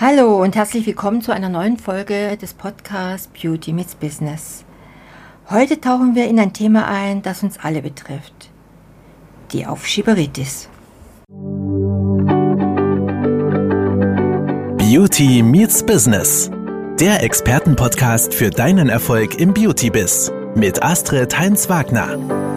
Hallo und herzlich willkommen zu einer neuen Folge des Podcasts Beauty meets Business. Heute tauchen wir in ein Thema ein, das uns alle betrifft. Die Aufschieberitis. Beauty meets Business. Der Expertenpodcast für deinen Erfolg im Beauty-Biz mit Astrid Heinz-Wagner.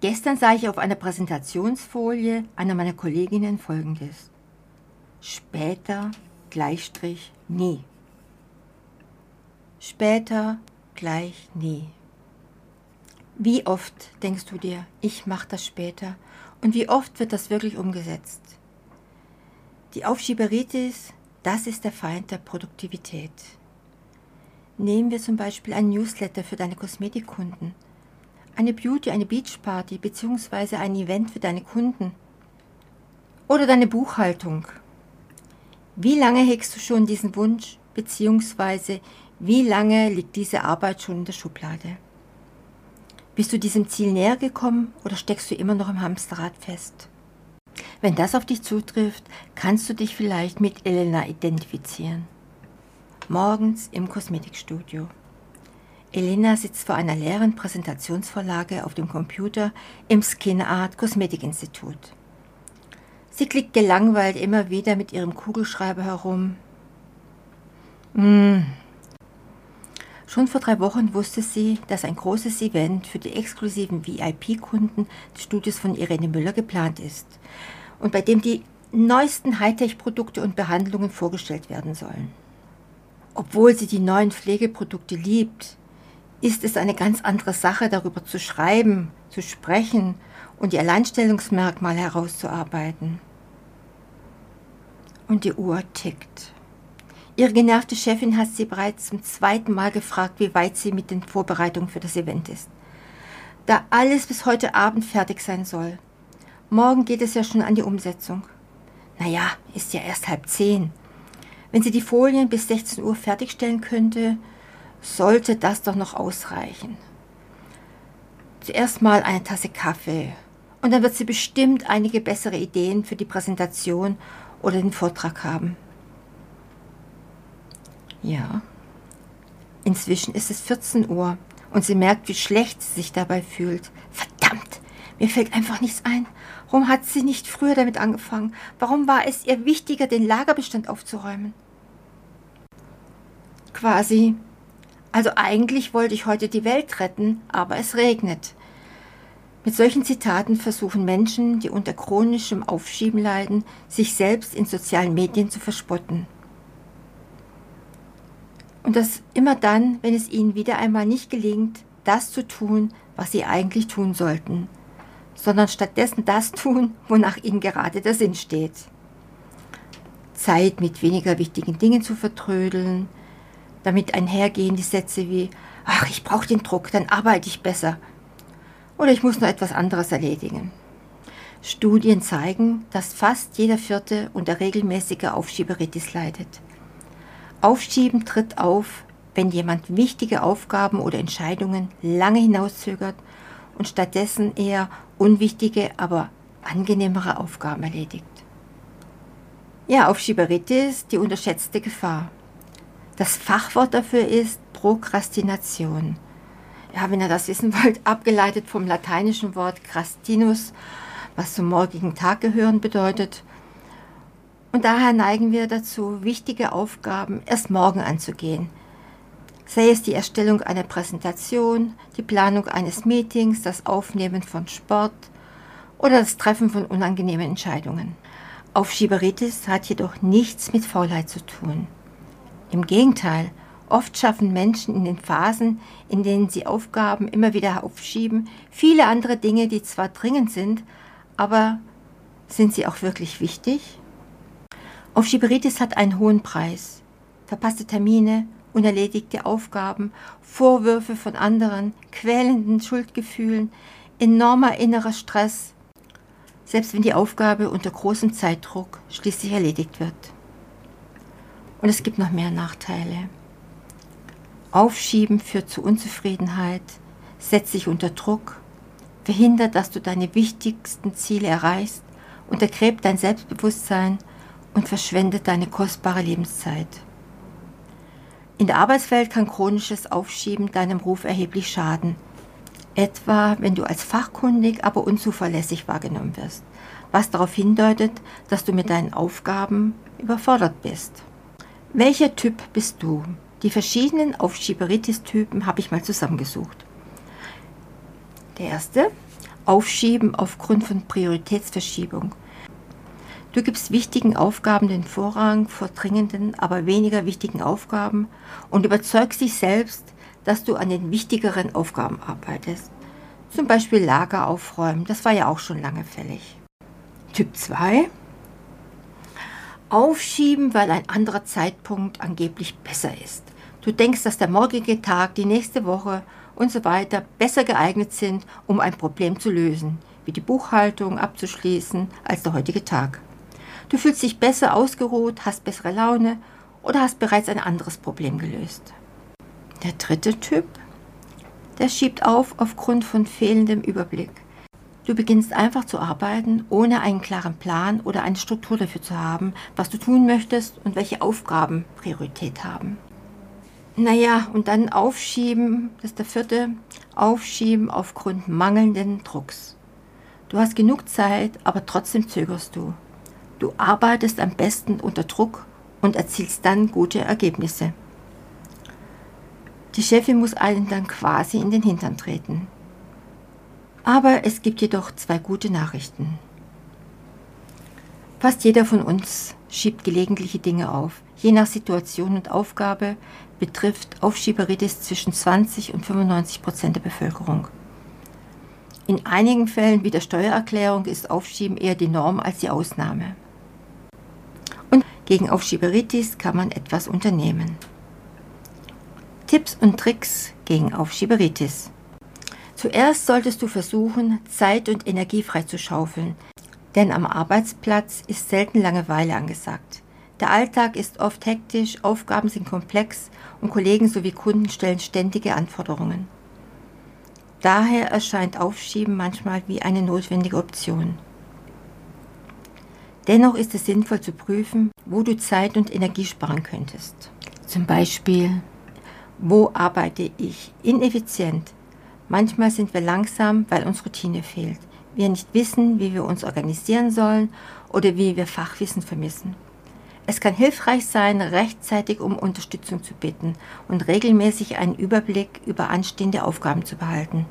Gestern sah ich auf einer Präsentationsfolie einer meiner Kolleginnen folgendes. Später, Gleichstrich, nie. Später, gleich nie. Wie oft denkst du dir, ich mache das später und wie oft wird das wirklich umgesetzt? Die Aufschieberitis, das ist der Feind der Produktivität. Nehmen wir zum Beispiel ein Newsletter für deine Kosmetikkunden eine Beauty, eine Beachparty bzw. ein Event für deine Kunden oder deine Buchhaltung. Wie lange hegst du schon diesen Wunsch bzw. wie lange liegt diese Arbeit schon in der Schublade? Bist du diesem Ziel näher gekommen oder steckst du immer noch im Hamsterrad fest? Wenn das auf dich zutrifft, kannst du dich vielleicht mit Elena identifizieren. Morgens im Kosmetikstudio. Elena sitzt vor einer leeren Präsentationsvorlage auf dem Computer im Skin Art Kosmetikinstitut. Sie klickt gelangweilt immer wieder mit ihrem Kugelschreiber herum. Hm. Schon vor drei Wochen wusste sie, dass ein großes Event für die exklusiven VIP-Kunden des Studios von Irene Müller geplant ist und bei dem die neuesten Hightech-Produkte und Behandlungen vorgestellt werden sollen. Obwohl sie die neuen Pflegeprodukte liebt, ist es eine ganz andere Sache, darüber zu schreiben, zu sprechen und die Alleinstellungsmerkmale herauszuarbeiten. Und die Uhr tickt. Ihre genervte Chefin hat sie bereits zum zweiten Mal gefragt, wie weit sie mit den Vorbereitungen für das Event ist. Da alles bis heute Abend fertig sein soll. Morgen geht es ja schon an die Umsetzung. Naja, ist ja erst halb zehn. Wenn sie die Folien bis 16 Uhr fertigstellen könnte, sollte das doch noch ausreichen. Zuerst mal eine Tasse Kaffee und dann wird sie bestimmt einige bessere Ideen für die Präsentation oder den Vortrag haben. Ja, inzwischen ist es 14 Uhr und sie merkt, wie schlecht sie sich dabei fühlt. Verdammt, mir fällt einfach nichts ein. Warum hat sie nicht früher damit angefangen? Warum war es ihr wichtiger, den Lagerbestand aufzuräumen? Quasi also eigentlich wollte ich heute die Welt retten, aber es regnet. Mit solchen Zitaten versuchen Menschen, die unter chronischem Aufschieben leiden, sich selbst in sozialen Medien zu verspotten. Und das immer dann, wenn es ihnen wieder einmal nicht gelingt, das zu tun, was sie eigentlich tun sollten, sondern stattdessen das tun, wonach ihnen gerade der Sinn steht. Zeit mit weniger wichtigen Dingen zu vertrödeln, damit einhergehen die Sätze wie, ach, ich brauche den Druck, dann arbeite ich besser. Oder ich muss noch etwas anderes erledigen. Studien zeigen, dass fast jeder Vierte unter regelmäßiger Aufschieberitis leidet. Aufschieben tritt auf, wenn jemand wichtige Aufgaben oder Entscheidungen lange hinauszögert und stattdessen eher unwichtige, aber angenehmere Aufgaben erledigt. Ja, Aufschieberitis, die unterschätzte Gefahr. Das Fachwort dafür ist Prokrastination. Ja, wenn ihr das wissen wollt, abgeleitet vom lateinischen Wort crastinus, was zum morgigen Tag gehören bedeutet. Und daher neigen wir dazu, wichtige Aufgaben erst morgen anzugehen. Sei es die Erstellung einer Präsentation, die Planung eines Meetings, das Aufnehmen von Sport oder das Treffen von unangenehmen Entscheidungen. Aufschieberitis hat jedoch nichts mit Faulheit zu tun. Im Gegenteil, oft schaffen Menschen in den Phasen, in denen sie Aufgaben immer wieder aufschieben, viele andere Dinge, die zwar dringend sind, aber sind sie auch wirklich wichtig? Aufschieberitis hat einen hohen Preis. Verpasste Termine, unerledigte Aufgaben, Vorwürfe von anderen, quälenden Schuldgefühlen, enormer innerer Stress, selbst wenn die Aufgabe unter großem Zeitdruck schließlich erledigt wird. Und es gibt noch mehr Nachteile. Aufschieben führt zu Unzufriedenheit, setzt sich unter Druck, verhindert, dass du deine wichtigsten Ziele erreichst, untergräbt dein Selbstbewusstsein und verschwendet deine kostbare Lebenszeit. In der Arbeitswelt kann chronisches Aufschieben deinem Ruf erheblich schaden, etwa wenn du als fachkundig, aber unzuverlässig wahrgenommen wirst, was darauf hindeutet, dass du mit deinen Aufgaben überfordert bist. Welcher Typ bist du? Die verschiedenen Aufschieberitis-Typen habe ich mal zusammengesucht. Der erste, Aufschieben aufgrund von Prioritätsverschiebung. Du gibst wichtigen Aufgaben den Vorrang vor dringenden, aber weniger wichtigen Aufgaben und überzeugst dich selbst, dass du an den wichtigeren Aufgaben arbeitest. Zum Beispiel Lager aufräumen, das war ja auch schon lange fällig. Typ 2. Aufschieben, weil ein anderer Zeitpunkt angeblich besser ist. Du denkst, dass der morgige Tag, die nächste Woche und so weiter besser geeignet sind, um ein Problem zu lösen, wie die Buchhaltung abzuschließen, als der heutige Tag. Du fühlst dich besser ausgeruht, hast bessere Laune oder hast bereits ein anderes Problem gelöst. Der dritte Typ, der schiebt auf aufgrund von fehlendem Überblick. Du beginnst einfach zu arbeiten, ohne einen klaren Plan oder eine Struktur dafür zu haben, was du tun möchtest und welche Aufgaben Priorität haben. Naja, und dann aufschieben, das ist der vierte, aufschieben aufgrund mangelnden Drucks. Du hast genug Zeit, aber trotzdem zögerst du. Du arbeitest am besten unter Druck und erzielst dann gute Ergebnisse. Die Chefin muss einen dann quasi in den Hintern treten. Aber es gibt jedoch zwei gute Nachrichten. Fast jeder von uns schiebt gelegentliche Dinge auf. Je nach Situation und Aufgabe betrifft Aufschieberitis zwischen 20 und 95 Prozent der Bevölkerung. In einigen Fällen wie der Steuererklärung ist Aufschieben eher die Norm als die Ausnahme. Und gegen Aufschieberitis kann man etwas unternehmen. Tipps und Tricks gegen Aufschieberitis. Zuerst solltest du versuchen, Zeit und Energie freizuschaufeln, denn am Arbeitsplatz ist selten Langeweile angesagt. Der Alltag ist oft hektisch, Aufgaben sind komplex und Kollegen sowie Kunden stellen ständige Anforderungen. Daher erscheint Aufschieben manchmal wie eine notwendige Option. Dennoch ist es sinnvoll zu prüfen, wo du Zeit und Energie sparen könntest. Zum Beispiel wo arbeite ich ineffizient? Manchmal sind wir langsam, weil uns Routine fehlt. Wir nicht wissen, wie wir uns organisieren sollen oder wie wir Fachwissen vermissen. Es kann hilfreich sein, rechtzeitig um Unterstützung zu bitten und regelmäßig einen Überblick über anstehende Aufgaben zu behalten,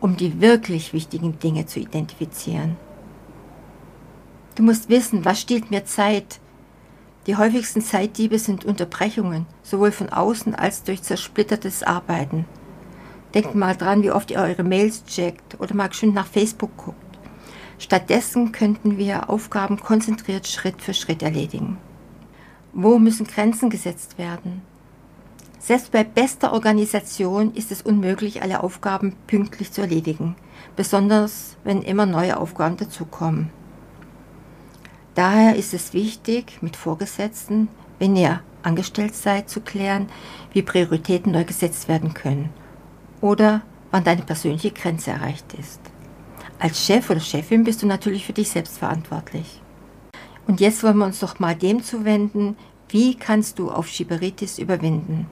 um die wirklich wichtigen Dinge zu identifizieren. Du musst wissen, was stiehlt mir Zeit, die häufigsten Zeitdiebe sind Unterbrechungen, sowohl von außen als durch zersplittertes Arbeiten. Denkt mal dran, wie oft ihr eure Mails checkt oder mal schön nach Facebook guckt. Stattdessen könnten wir Aufgaben konzentriert Schritt für Schritt erledigen. Wo müssen Grenzen gesetzt werden? Selbst bei bester Organisation ist es unmöglich, alle Aufgaben pünktlich zu erledigen, besonders wenn immer neue Aufgaben dazukommen. Daher ist es wichtig, mit Vorgesetzten, wenn ihr angestellt seid, zu klären, wie Prioritäten neu gesetzt werden können oder wann deine persönliche Grenze erreicht ist. Als Chef oder Chefin bist du natürlich für dich selbst verantwortlich. Und jetzt wollen wir uns doch mal dem zuwenden, wie kannst du auf Schieberitis überwinden.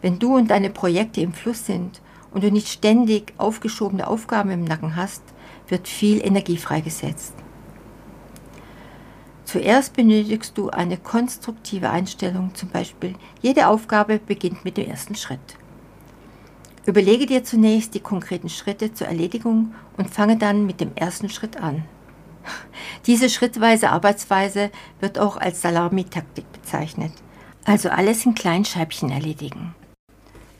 Wenn du und deine Projekte im Fluss sind und du nicht ständig aufgeschobene Aufgaben im Nacken hast, wird viel Energie freigesetzt. Zuerst benötigst du eine konstruktive Einstellung, zum Beispiel jede Aufgabe beginnt mit dem ersten Schritt. Überlege dir zunächst die konkreten Schritte zur Erledigung und fange dann mit dem ersten Schritt an. Diese schrittweise Arbeitsweise wird auch als Salami-Taktik bezeichnet, also alles in kleinen Scheibchen erledigen.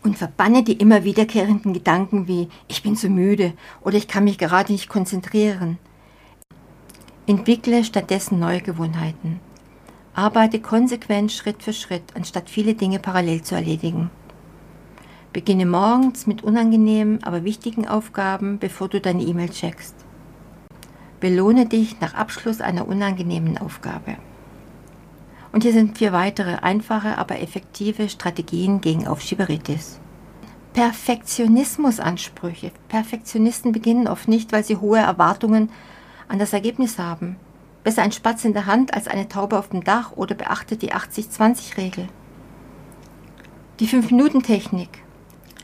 Und verbanne die immer wiederkehrenden Gedanken wie ich bin zu müde oder ich kann mich gerade nicht konzentrieren – Entwickle stattdessen neue Gewohnheiten. Arbeite konsequent Schritt für Schritt, anstatt viele Dinge parallel zu erledigen. Beginne morgens mit unangenehmen, aber wichtigen Aufgaben, bevor du deine E-Mail checkst. Belohne dich nach Abschluss einer unangenehmen Aufgabe. Und hier sind vier weitere einfache, aber effektive Strategien gegen Aufschieberitis. Perfektionismusansprüche. Perfektionisten beginnen oft nicht, weil sie hohe Erwartungen an das Ergebnis haben. Besser ein Spatz in der Hand als eine Taube auf dem Dach oder beachte die 80-20-Regel. Die 5-Minuten-Technik.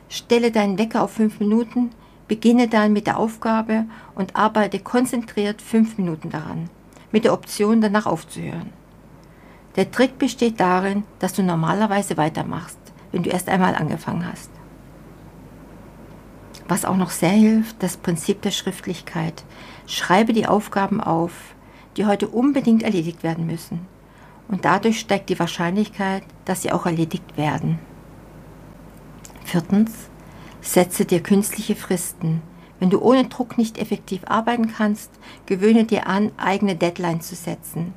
Stelle deinen Wecker auf 5 Minuten, beginne dann mit der Aufgabe und arbeite konzentriert 5 Minuten daran, mit der Option danach aufzuhören. Der Trick besteht darin, dass du normalerweise weitermachst, wenn du erst einmal angefangen hast. Was auch noch sehr hilft, das Prinzip der Schriftlichkeit. Schreibe die Aufgaben auf, die heute unbedingt erledigt werden müssen. Und dadurch steigt die Wahrscheinlichkeit, dass sie auch erledigt werden. Viertens, setze dir künstliche Fristen. Wenn du ohne Druck nicht effektiv arbeiten kannst, gewöhne dir an, eigene Deadlines zu setzen.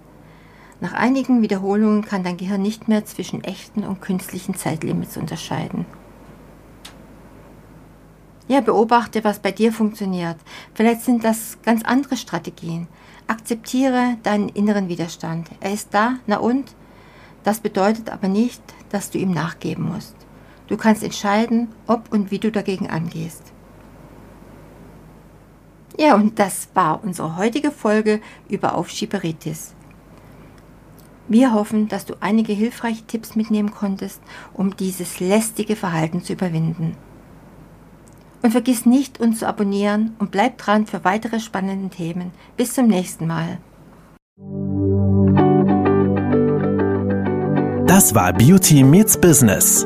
Nach einigen Wiederholungen kann dein Gehirn nicht mehr zwischen echten und künstlichen Zeitlimits unterscheiden. Ja, beobachte, was bei dir funktioniert. Vielleicht sind das ganz andere Strategien. Akzeptiere deinen inneren Widerstand. Er ist da, na und? Das bedeutet aber nicht, dass du ihm nachgeben musst. Du kannst entscheiden, ob und wie du dagegen angehst. Ja, und das war unsere heutige Folge über Aufschieberitis. Wir hoffen, dass du einige hilfreiche Tipps mitnehmen konntest, um dieses lästige Verhalten zu überwinden. Und vergiss nicht, uns zu abonnieren und bleib dran für weitere spannende Themen. Bis zum nächsten Mal. Das war Beauty Meets Business,